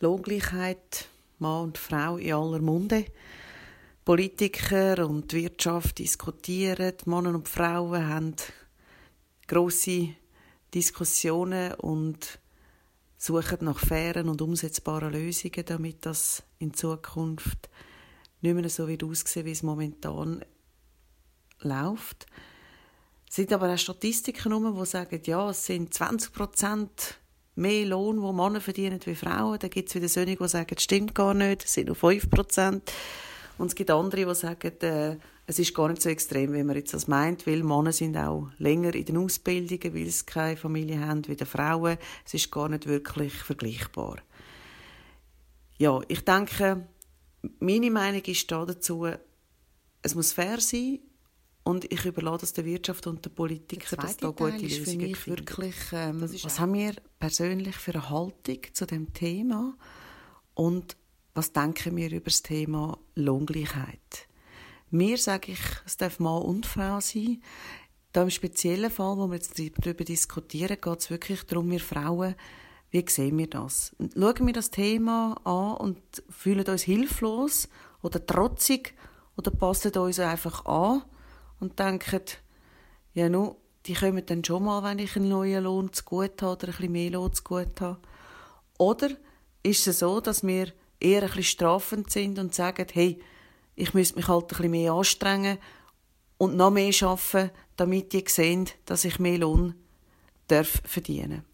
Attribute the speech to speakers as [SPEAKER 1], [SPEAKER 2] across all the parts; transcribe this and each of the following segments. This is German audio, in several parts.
[SPEAKER 1] Lohngleichheit, Mann und Frau in aller Munde. Politiker und die Wirtschaft diskutieren, Männer und Frauen haben große Diskussionen und suchen nach fairen und umsetzbaren Lösungen, damit das in Zukunft nicht mehr so wird aussehen, wie es momentan läuft. Es sind aber auch Statistiken die sagen, ja, es sind 20 Prozent mehr Lohn, wo Männer verdienen wie Frauen. Da gibt es wieder solche, die sagen, das stimmt gar nicht, es sind nur 5 Prozent. Und es gibt andere, die sagen, äh, es ist gar nicht so extrem, wie man jetzt das meint, weil Männer sind auch länger in den Ausbildungen, weil sie keine Familie haben wie die Frauen. Es ist gar nicht wirklich vergleichbar. Ja, ich denke, meine Meinung ist da dazu, es muss fair sein und ich überlasse es der Wirtschaft und der Politiker, dass da gute Teil Lösungen mich wirklich, ähm, was haben wir persönlich für eine Haltung zu dem Thema und was denken wir über das Thema Lohngleichheit? Mir sage ich, es darf Mann und Frau sein. Da im speziellen Fall, wo wir jetzt darüber diskutieren, geht es wirklich darum, wir Frauen, wie sehen wir das? Schauen wir das Thema an und fühlen uns hilflos oder trotzig oder passen uns einfach an und denken, ja, nu, die kommen dann schon mal, wenn ich einen neuen Lohn zu gut habe oder ein bisschen mehr Lohn zu gut habe. Oder ist es so, dass wir eher ein bisschen strafend sind und sagen, hey, ich müsste mich halt ein bisschen mehr anstrengen und noch mehr arbeiten, damit die sehen, dass ich mehr Lohn darf verdienen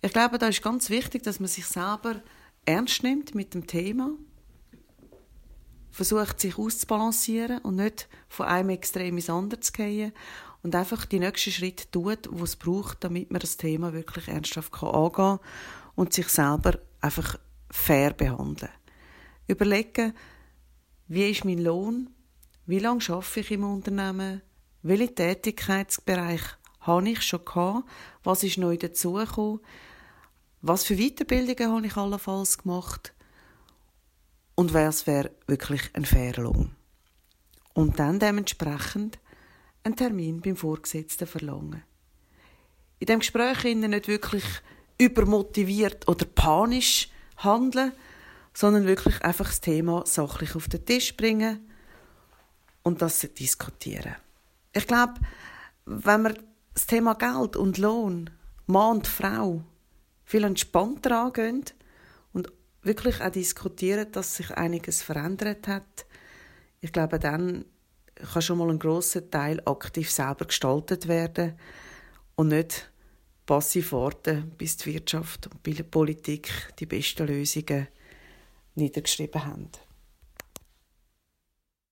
[SPEAKER 1] Ich glaube, da ist ganz wichtig, dass man sich selber ernst nimmt mit dem Thema, versucht sich auszubalancieren und nicht von einem Extrem ins andere zu gehen und einfach die nächsten Schritte tut, wo es braucht, damit man das Thema wirklich ernsthaft angehen kann und sich selber einfach fair behandeln. Überlegen, wie ist mein Lohn? Wie lange arbeite ich im Unternehmen? Welche Tätigkeitsbereich habe ich schon gehabt? Was ist neu dazugekommen? Was für Weiterbildungen habe ich allenfalls gemacht? Und was wäre wirklich ein fairer Lohn? Und dann dementsprechend einen Termin beim Vorgesetzten verlangen. In dem Gespräch nicht wirklich übermotiviert oder panisch handeln, sondern wirklich einfach das Thema sachlich auf den Tisch bringen und das diskutieren. Ich glaube, wenn wir das Thema Geld und Lohn, Mann und Frau, viel entspannter angehen wirklich auch diskutieren, dass sich einiges verändert hat, ich glaube, dann kann schon mal ein großer Teil aktiv selber gestaltet werden und nicht passiv warten, bis die Wirtschaft und die Politik die besten Lösungen niedergeschrieben haben.